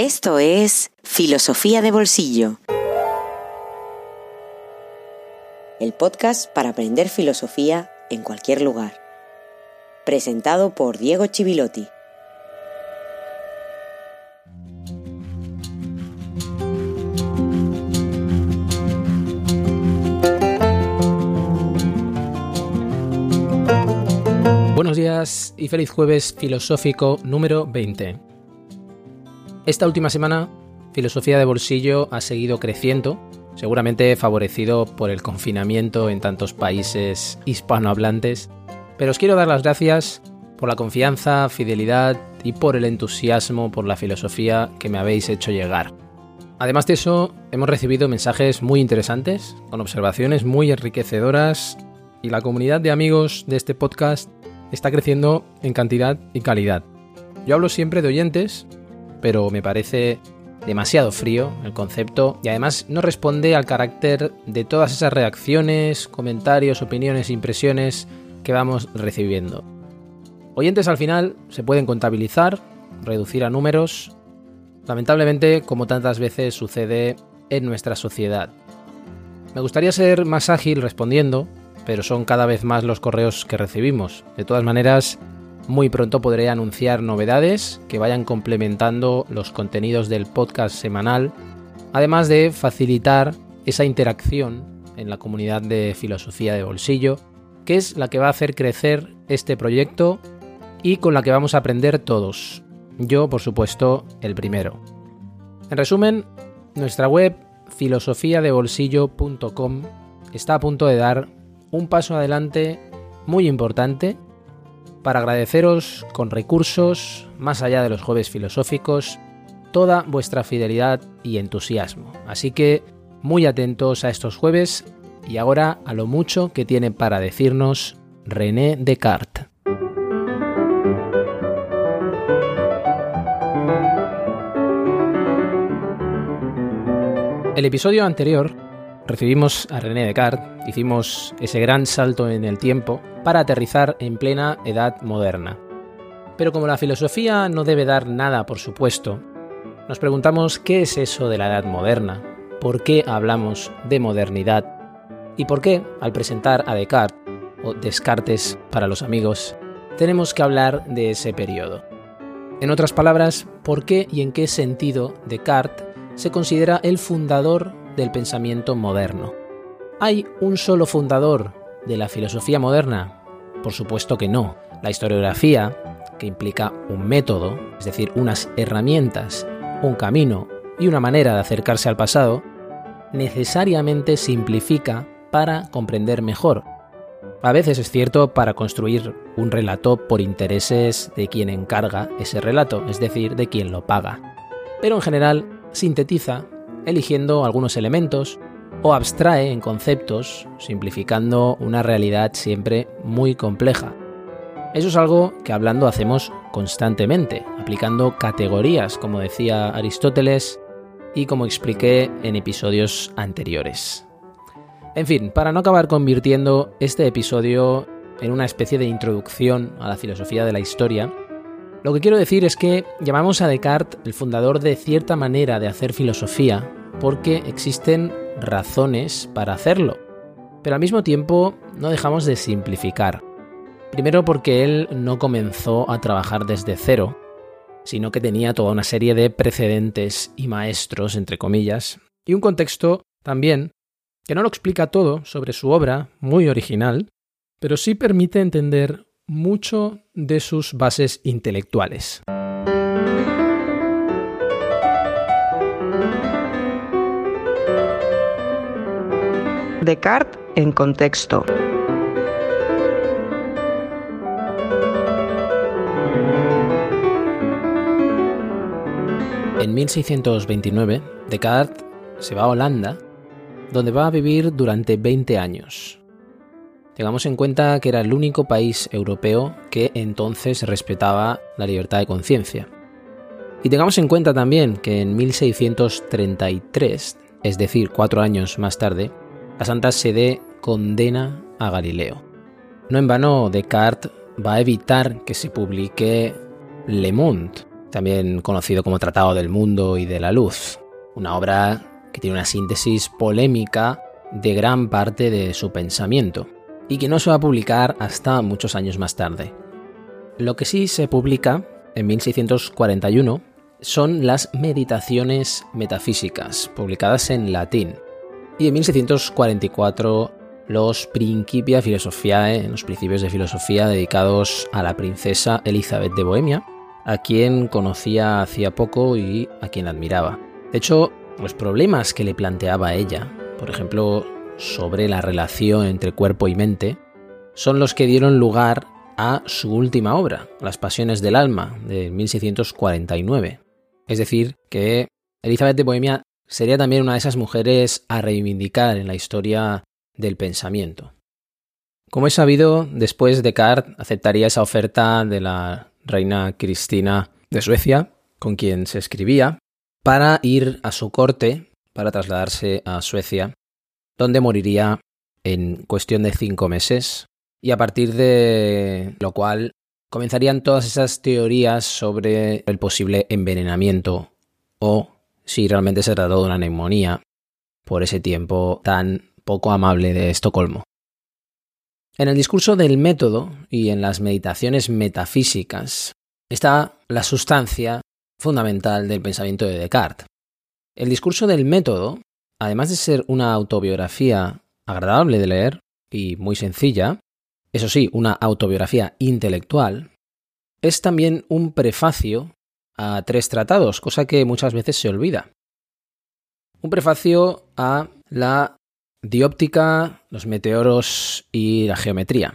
Esto es Filosofía de Bolsillo. El podcast para aprender filosofía en cualquier lugar. Presentado por Diego Chivilotti. Buenos días y feliz jueves filosófico número 20. Esta última semana, Filosofía de Bolsillo ha seguido creciendo, seguramente favorecido por el confinamiento en tantos países hispanohablantes, pero os quiero dar las gracias por la confianza, fidelidad y por el entusiasmo por la filosofía que me habéis hecho llegar. Además de eso, hemos recibido mensajes muy interesantes, con observaciones muy enriquecedoras y la comunidad de amigos de este podcast está creciendo en cantidad y calidad. Yo hablo siempre de oyentes, pero me parece demasiado frío el concepto y además no responde al carácter de todas esas reacciones, comentarios, opiniones, impresiones que vamos recibiendo. Oyentes al final se pueden contabilizar, reducir a números, lamentablemente como tantas veces sucede en nuestra sociedad. Me gustaría ser más ágil respondiendo, pero son cada vez más los correos que recibimos. De todas maneras, muy pronto podré anunciar novedades que vayan complementando los contenidos del podcast semanal, además de facilitar esa interacción en la comunidad de filosofía de bolsillo, que es la que va a hacer crecer este proyecto y con la que vamos a aprender todos. Yo, por supuesto, el primero. En resumen, nuestra web filosofiadebolsillo.com está a punto de dar un paso adelante muy importante para agradeceros con recursos, más allá de los jueves filosóficos, toda vuestra fidelidad y entusiasmo. Así que muy atentos a estos jueves y ahora a lo mucho que tiene para decirnos René Descartes. El episodio anterior recibimos a René Descartes, hicimos ese gran salto en el tiempo para aterrizar en plena edad moderna. Pero como la filosofía no debe dar nada por supuesto, nos preguntamos qué es eso de la edad moderna, por qué hablamos de modernidad y por qué, al presentar a Descartes, o Descartes para los amigos, tenemos que hablar de ese periodo. En otras palabras, ¿por qué y en qué sentido Descartes se considera el fundador del pensamiento moderno. ¿Hay un solo fundador de la filosofía moderna? Por supuesto que no. La historiografía, que implica un método, es decir, unas herramientas, un camino y una manera de acercarse al pasado, necesariamente simplifica para comprender mejor. A veces es cierto para construir un relato por intereses de quien encarga ese relato, es decir, de quien lo paga. Pero en general sintetiza eligiendo algunos elementos o abstrae en conceptos, simplificando una realidad siempre muy compleja. Eso es algo que hablando hacemos constantemente, aplicando categorías, como decía Aristóteles y como expliqué en episodios anteriores. En fin, para no acabar convirtiendo este episodio en una especie de introducción a la filosofía de la historia, lo que quiero decir es que llamamos a Descartes el fundador de cierta manera de hacer filosofía porque existen razones para hacerlo, pero al mismo tiempo no dejamos de simplificar. Primero porque él no comenzó a trabajar desde cero, sino que tenía toda una serie de precedentes y maestros, entre comillas, y un contexto también que no lo explica todo sobre su obra, muy original, pero sí permite entender mucho de sus bases intelectuales. Descartes en contexto. En 1629, Descartes se va a Holanda, donde va a vivir durante 20 años. Tengamos en cuenta que era el único país europeo que entonces respetaba la libertad de conciencia. Y tengamos en cuenta también que en 1633, es decir, cuatro años más tarde, la Santa Sede condena a Galileo. No en vano, Descartes va a evitar que se publique Le Monde, también conocido como Tratado del Mundo y de la Luz, una obra que tiene una síntesis polémica de gran parte de su pensamiento y que no se va a publicar hasta muchos años más tarde. Lo que sí se publica en 1641 son las Meditaciones Metafísicas, publicadas en latín, y en 1644 los Principia Philosophiae, los principios de filosofía dedicados a la princesa Elizabeth de Bohemia, a quien conocía hacía poco y a quien admiraba. De hecho, los problemas que le planteaba ella, por ejemplo, sobre la relación entre cuerpo y mente, son los que dieron lugar a su última obra, Las Pasiones del Alma, de 1649. Es decir, que Elizabeth de Bohemia sería también una de esas mujeres a reivindicar en la historia del pensamiento. Como es sabido, después Descartes aceptaría esa oferta de la reina Cristina de Suecia, con quien se escribía, para ir a su corte, para trasladarse a Suecia, donde moriría en cuestión de cinco meses, y a partir de lo cual comenzarían todas esas teorías sobre el posible envenenamiento o si realmente se trató de una neumonía por ese tiempo tan poco amable de Estocolmo. En el discurso del método y en las meditaciones metafísicas está la sustancia fundamental del pensamiento de Descartes. El discurso del método, además de ser una autobiografía agradable de leer y muy sencilla, eso sí, una autobiografía intelectual, es también un prefacio a tres tratados, cosa que muchas veces se olvida. Un prefacio a la dióptica, los meteoros y la geometría.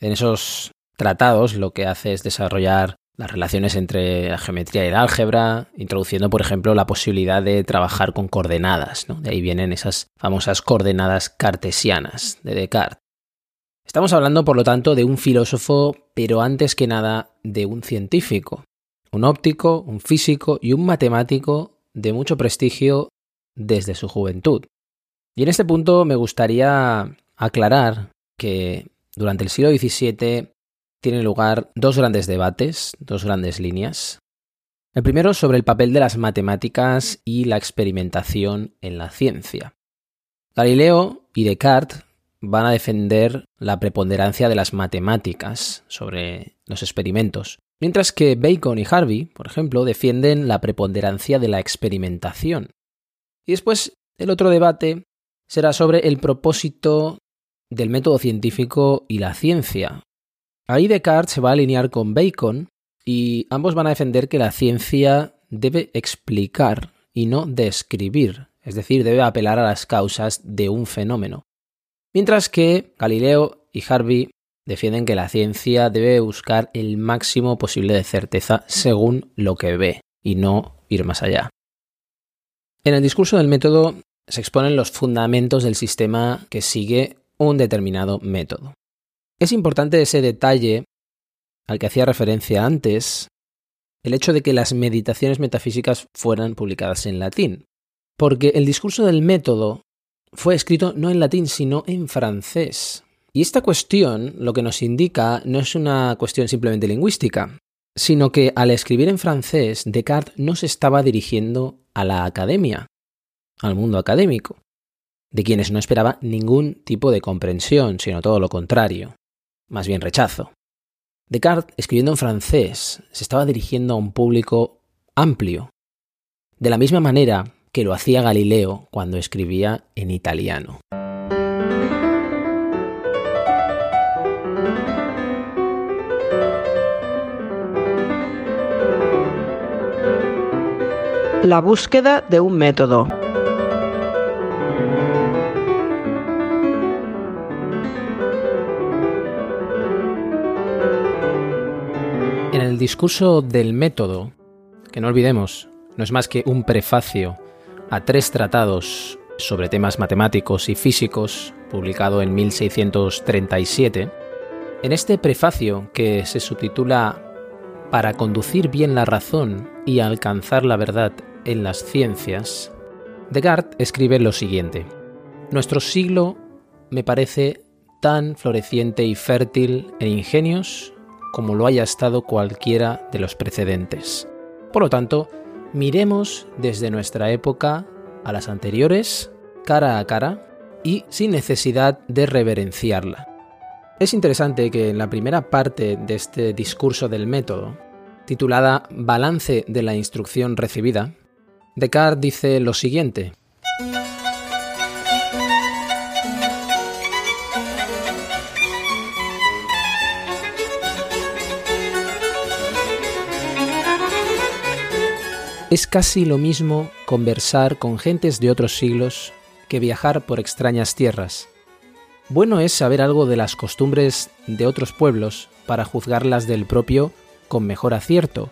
En esos tratados lo que hace es desarrollar las relaciones entre la geometría y el álgebra, introduciendo, por ejemplo, la posibilidad de trabajar con coordenadas. De ahí vienen esas famosas coordenadas cartesianas de Descartes. Estamos hablando, por lo tanto, de un filósofo, pero antes que nada de un científico, un óptico, un físico y un matemático de mucho prestigio desde su juventud. Y en este punto me gustaría aclarar que durante el siglo XVII tienen lugar dos grandes debates, dos grandes líneas. El primero sobre el papel de las matemáticas y la experimentación en la ciencia. Galileo y Descartes van a defender la preponderancia de las matemáticas sobre los experimentos, mientras que Bacon y Harvey, por ejemplo, defienden la preponderancia de la experimentación. Y después el otro debate será sobre el propósito del método científico y la ciencia. Ahí Descartes se va a alinear con Bacon y ambos van a defender que la ciencia debe explicar y no describir, es decir, debe apelar a las causas de un fenómeno. Mientras que Galileo y Harvey defienden que la ciencia debe buscar el máximo posible de certeza según lo que ve y no ir más allá. En el discurso del método se exponen los fundamentos del sistema que sigue un determinado método. Es importante ese detalle al que hacía referencia antes, el hecho de que las meditaciones metafísicas fueran publicadas en latín, porque el discurso del método fue escrito no en latín, sino en francés. Y esta cuestión lo que nos indica no es una cuestión simplemente lingüística, sino que al escribir en francés, Descartes no se estaba dirigiendo a la academia, al mundo académico, de quienes no esperaba ningún tipo de comprensión, sino todo lo contrario, más bien rechazo. Descartes, escribiendo en francés, se estaba dirigiendo a un público amplio, de la misma manera que lo hacía Galileo cuando escribía en italiano. La búsqueda de un método. En el discurso del método, que no olvidemos, no es más que un prefacio a tres tratados sobre temas matemáticos y físicos, publicado en 1637, en este prefacio que se subtitula Para conducir bien la razón y alcanzar la verdad en las ciencias, Descartes escribe lo siguiente. Nuestro siglo me parece tan floreciente y fértil en ingenios como lo haya estado cualquiera de los precedentes. Por lo tanto, miremos desde nuestra época a las anteriores, cara a cara, y sin necesidad de reverenciarla. Es interesante que en la primera parte de este discurso del método, titulada Balance de la instrucción recibida, Descartes dice lo siguiente. Es casi lo mismo conversar con gentes de otros siglos que viajar por extrañas tierras. Bueno es saber algo de las costumbres de otros pueblos para juzgarlas del propio con mejor acierto,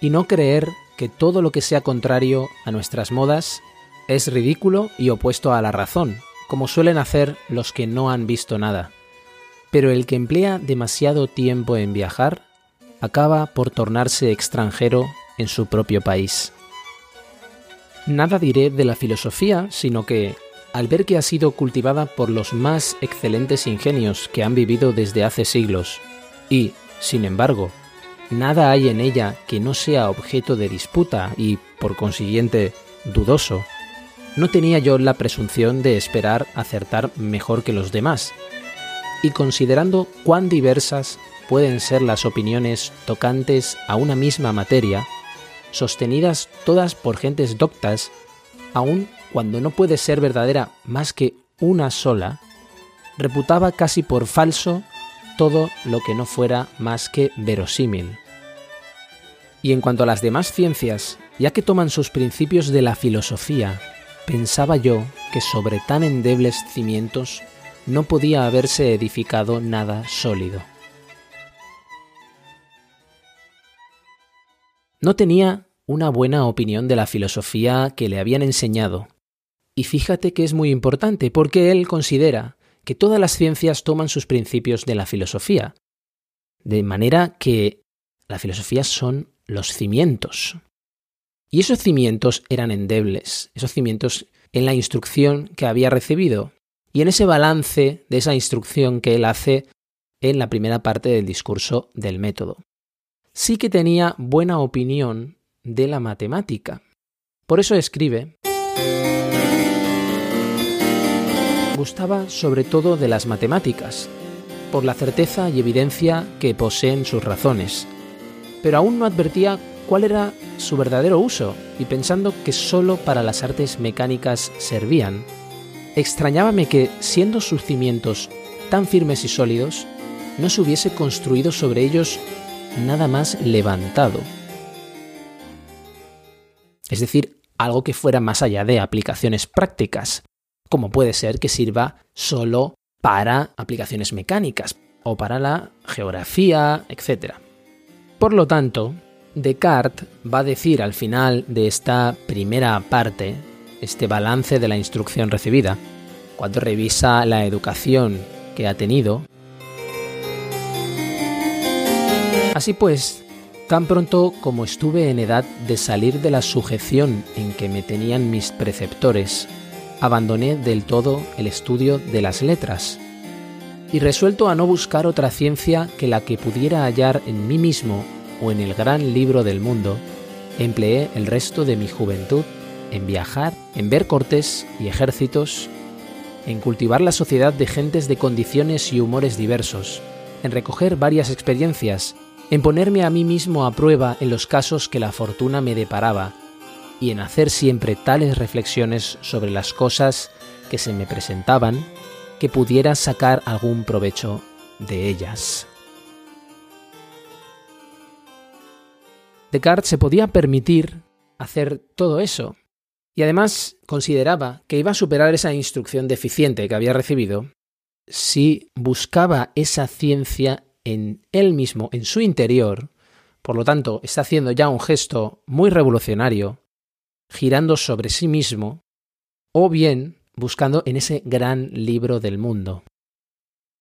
y no creer que todo lo que sea contrario a nuestras modas es ridículo y opuesto a la razón, como suelen hacer los que no han visto nada. Pero el que emplea demasiado tiempo en viajar acaba por tornarse extranjero en su propio país. Nada diré de la filosofía, sino que, al ver que ha sido cultivada por los más excelentes ingenios que han vivido desde hace siglos, y, sin embargo, nada hay en ella que no sea objeto de disputa y, por consiguiente, dudoso, no tenía yo la presunción de esperar acertar mejor que los demás, y considerando cuán diversas pueden ser las opiniones tocantes a una misma materia, sostenidas todas por gentes doctas, aun cuando no puede ser verdadera más que una sola, reputaba casi por falso todo lo que no fuera más que verosímil. Y en cuanto a las demás ciencias, ya que toman sus principios de la filosofía, pensaba yo que sobre tan endebles cimientos no podía haberse edificado nada sólido. No tenía una buena opinión de la filosofía que le habían enseñado. Y fíjate que es muy importante porque él considera que todas las ciencias toman sus principios de la filosofía. De manera que la filosofía son los cimientos. Y esos cimientos eran endebles, esos cimientos en la instrucción que había recibido y en ese balance de esa instrucción que él hace en la primera parte del discurso del método sí que tenía buena opinión de la matemática. Por eso escribe, gustaba sobre todo de las matemáticas, por la certeza y evidencia que poseen sus razones, pero aún no advertía cuál era su verdadero uso, y pensando que sólo para las artes mecánicas servían, extrañábame que, siendo sus cimientos tan firmes y sólidos, no se hubiese construido sobre ellos nada más levantado. Es decir, algo que fuera más allá de aplicaciones prácticas, como puede ser que sirva solo para aplicaciones mecánicas o para la geografía, etc. Por lo tanto, Descartes va a decir al final de esta primera parte, este balance de la instrucción recibida, cuando revisa la educación que ha tenido, Así pues, tan pronto como estuve en edad de salir de la sujeción en que me tenían mis preceptores, abandoné del todo el estudio de las letras, y resuelto a no buscar otra ciencia que la que pudiera hallar en mí mismo o en el gran libro del mundo, empleé el resto de mi juventud en viajar, en ver cortes y ejércitos, en cultivar la sociedad de gentes de condiciones y humores diversos, en recoger varias experiencias en ponerme a mí mismo a prueba en los casos que la fortuna me deparaba y en hacer siempre tales reflexiones sobre las cosas que se me presentaban que pudiera sacar algún provecho de ellas. Descartes se podía permitir hacer todo eso, y además consideraba que iba a superar esa instrucción deficiente que había recibido si buscaba esa ciencia en él mismo, en su interior, por lo tanto, está haciendo ya un gesto muy revolucionario, girando sobre sí mismo, o bien buscando en ese gran libro del mundo.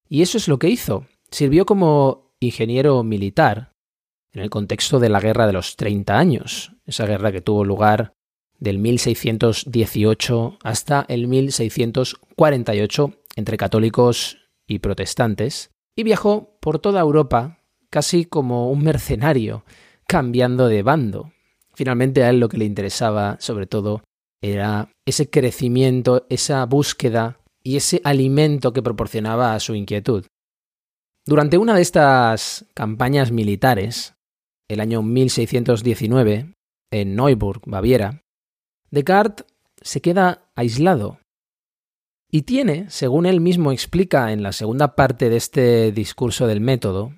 Y eso es lo que hizo. Sirvió como ingeniero militar en el contexto de la Guerra de los 30 años, esa guerra que tuvo lugar del 1618 hasta el 1648 entre católicos y protestantes, y viajó por toda Europa casi como un mercenario, cambiando de bando, Finalmente a él lo que le interesaba, sobre todo, era ese crecimiento, esa búsqueda y ese alimento que proporcionaba a su inquietud. Durante una de estas campañas militares, el año 1619, en Neuburg, Baviera, Descartes se queda aislado y tiene, según él mismo explica en la segunda parte de este discurso del método,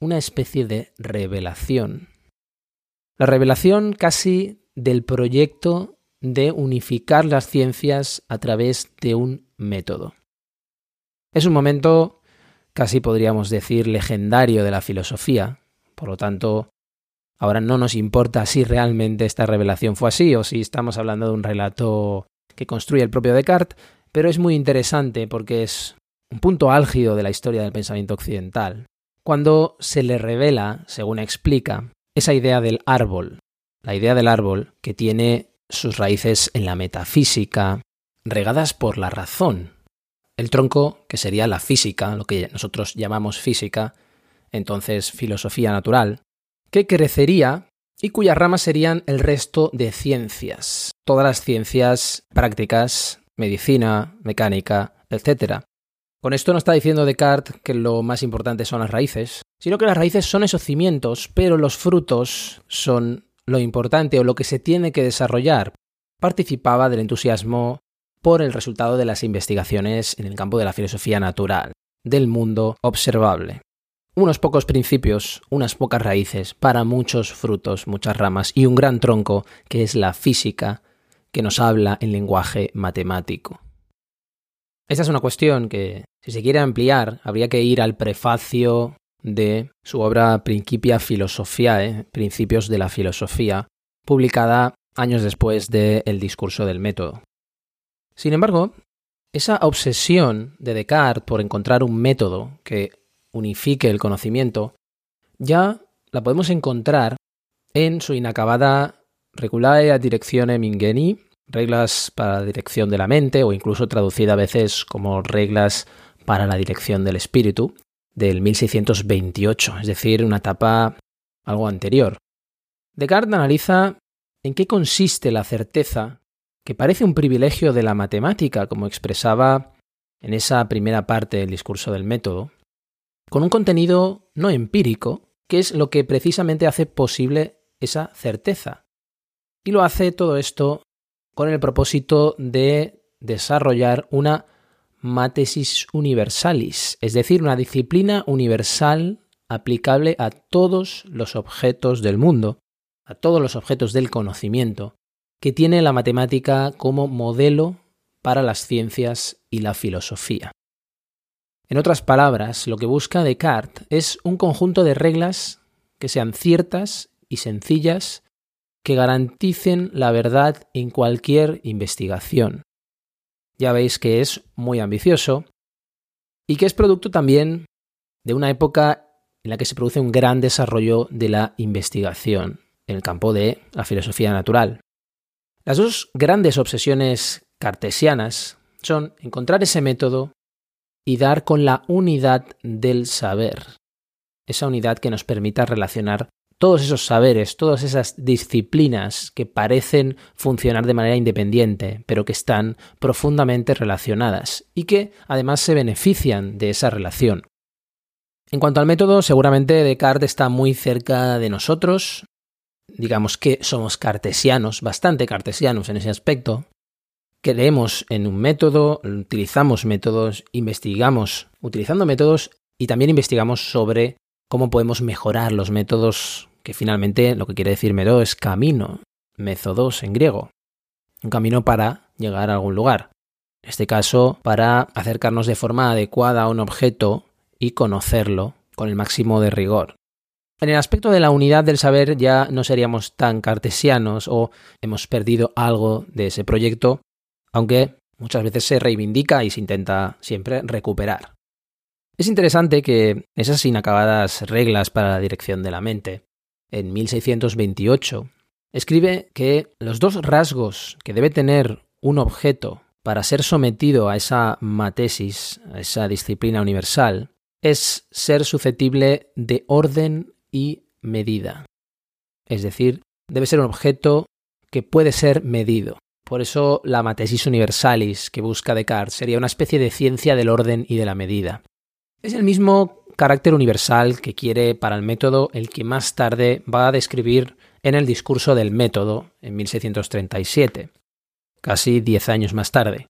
una especie de revelación. La revelación casi del proyecto de unificar las ciencias a través de un método. Es un momento casi podríamos decir legendario de la filosofía, por lo tanto, ahora no nos importa si realmente esta revelación fue así o si estamos hablando de un relato que construye el propio Descartes, pero es muy interesante porque es un punto álgido de la historia del pensamiento occidental, cuando se le revela, según explica, esa idea del árbol, la idea del árbol que tiene sus raíces en la metafísica, regadas por la razón, el tronco, que sería la física, lo que nosotros llamamos física, entonces filosofía natural, que crecería y cuyas ramas serían el resto de ciencias, todas las ciencias prácticas, medicina, mecánica, etc. Con esto no está diciendo Descartes que lo más importante son las raíces, sino que las raíces son esos cimientos, pero los frutos son lo importante o lo que se tiene que desarrollar. Participaba del entusiasmo por el resultado de las investigaciones en el campo de la filosofía natural, del mundo observable. Unos pocos principios, unas pocas raíces, para muchos frutos, muchas ramas y un gran tronco que es la física, que nos habla en lenguaje matemático. Esta es una cuestión que, si se quiere ampliar, habría que ir al prefacio de su obra Principia Philosophiae, Principios de la Filosofía, publicada años después del El discurso del método. Sin embargo, esa obsesión de Descartes por encontrar un método que unifique el conocimiento ya la podemos encontrar en su inacabada Regulae a Directionem Ingeni, reglas para la dirección de la mente, o incluso traducida a veces como reglas para la dirección del espíritu, del 1628, es decir, una etapa algo anterior. Descartes analiza en qué consiste la certeza que parece un privilegio de la matemática, como expresaba en esa primera parte del discurso del método, con un contenido no empírico, que es lo que precisamente hace posible esa certeza. Y lo hace todo esto con el propósito de desarrollar una matesis universalis, es decir, una disciplina universal aplicable a todos los objetos del mundo, a todos los objetos del conocimiento, que tiene la matemática como modelo para las ciencias y la filosofía. En otras palabras, lo que busca Descartes es un conjunto de reglas que sean ciertas y sencillas que garanticen la verdad en cualquier investigación. Ya veis que es muy ambicioso y que es producto también de una época en la que se produce un gran desarrollo de la investigación en el campo de la filosofía natural. Las dos grandes obsesiones cartesianas son encontrar ese método y dar con la unidad del saber, esa unidad que nos permita relacionar todos esos saberes, todas esas disciplinas que parecen funcionar de manera independiente, pero que están profundamente relacionadas y que además se benefician de esa relación. En cuanto al método, seguramente Descartes está muy cerca de nosotros, digamos que somos cartesianos, bastante cartesianos en ese aspecto, creemos en un método, utilizamos métodos, investigamos utilizando métodos y también investigamos sobre cómo podemos mejorar los métodos, que finalmente lo que quiere decir método es camino, métodos en griego, un camino para llegar a algún lugar. En este caso, para acercarnos de forma adecuada a un objeto y conocerlo con el máximo de rigor. En el aspecto de la unidad del saber ya no seríamos tan cartesianos o hemos perdido algo de ese proyecto, aunque muchas veces se reivindica y se intenta siempre recuperar. Es interesante que esas inacabadas reglas para la dirección de la mente, en 1628, escribe que los dos rasgos que debe tener un objeto para ser sometido a esa matesis, a esa disciplina universal, es ser susceptible de orden y medida. Es decir, debe ser un objeto que puede ser medido. Por eso la matesis universalis que busca Descartes sería una especie de ciencia del orden y de la medida. Es el mismo carácter universal que quiere para el método el que más tarde va a describir en el discurso del método en 1637, casi diez años más tarde.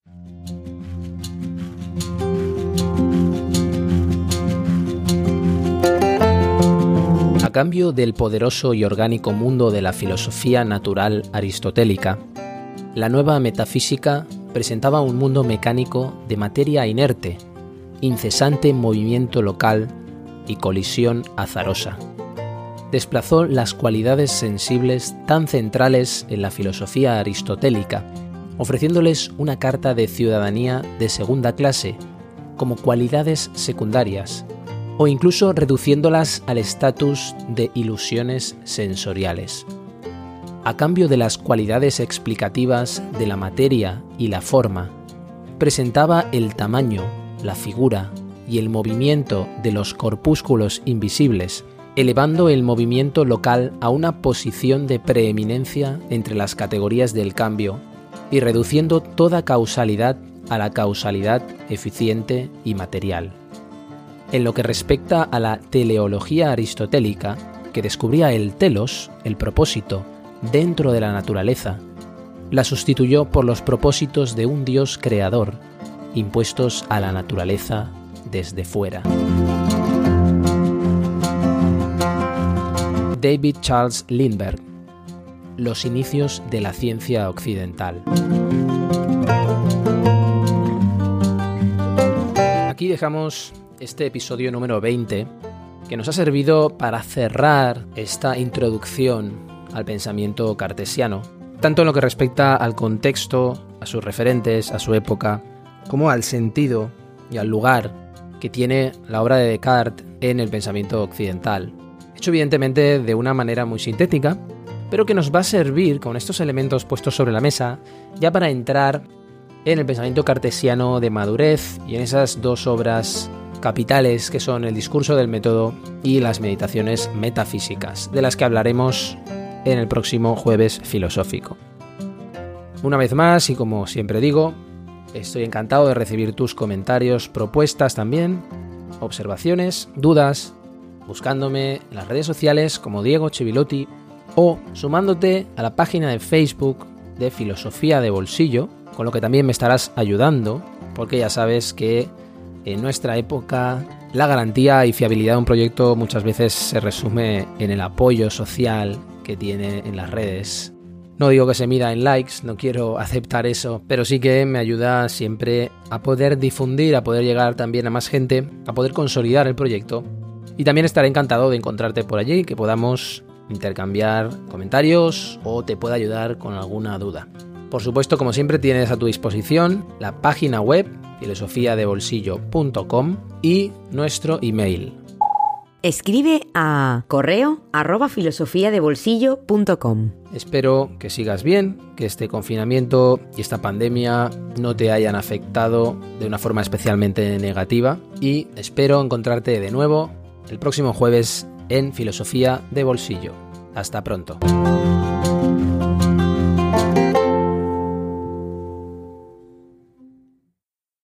A cambio del poderoso y orgánico mundo de la filosofía natural aristotélica, la nueva metafísica presentaba un mundo mecánico de materia inerte, incesante movimiento local y colisión azarosa. Desplazó las cualidades sensibles tan centrales en la filosofía aristotélica, ofreciéndoles una carta de ciudadanía de segunda clase como cualidades secundarias o incluso reduciéndolas al estatus de ilusiones sensoriales. A cambio de las cualidades explicativas de la materia y la forma, presentaba el tamaño, la figura y el movimiento de los corpúsculos invisibles, elevando el movimiento local a una posición de preeminencia entre las categorías del cambio y reduciendo toda causalidad a la causalidad eficiente y material. En lo que respecta a la teleología aristotélica, que descubría el telos, el propósito, dentro de la naturaleza, la sustituyó por los propósitos de un Dios creador, impuestos a la naturaleza desde fuera. David Charles Lindbergh Los inicios de la ciencia occidental. Aquí dejamos este episodio número 20 que nos ha servido para cerrar esta introducción al pensamiento cartesiano, tanto en lo que respecta al contexto, a sus referentes, a su época, como al sentido y al lugar que tiene la obra de Descartes en el pensamiento occidental. Hecho evidentemente de una manera muy sintética, pero que nos va a servir con estos elementos puestos sobre la mesa ya para entrar en el pensamiento cartesiano de madurez y en esas dos obras capitales que son el discurso del método y las meditaciones metafísicas, de las que hablaremos en el próximo jueves filosófico. Una vez más, y como siempre digo, estoy encantado de recibir tus comentarios, propuestas también, observaciones, dudas, buscándome en las redes sociales como Diego Chivilotti o sumándote a la página de Facebook de Filosofía de Bolsillo, con lo que también me estarás ayudando, porque ya sabes que en nuestra época, la garantía y fiabilidad de un proyecto muchas veces se resume en el apoyo social que tiene en las redes. No digo que se mida en likes, no quiero aceptar eso, pero sí que me ayuda siempre a poder difundir, a poder llegar también a más gente, a poder consolidar el proyecto. Y también estaré encantado de encontrarte por allí, que podamos intercambiar comentarios o te pueda ayudar con alguna duda. Por supuesto, como siempre, tienes a tu disposición la página web filosofiadebolsillo.com y nuestro email. Escribe a correo arroba filosofiadebolsillo.com. Espero que sigas bien, que este confinamiento y esta pandemia no te hayan afectado de una forma especialmente negativa y espero encontrarte de nuevo el próximo jueves en Filosofía de Bolsillo. Hasta pronto.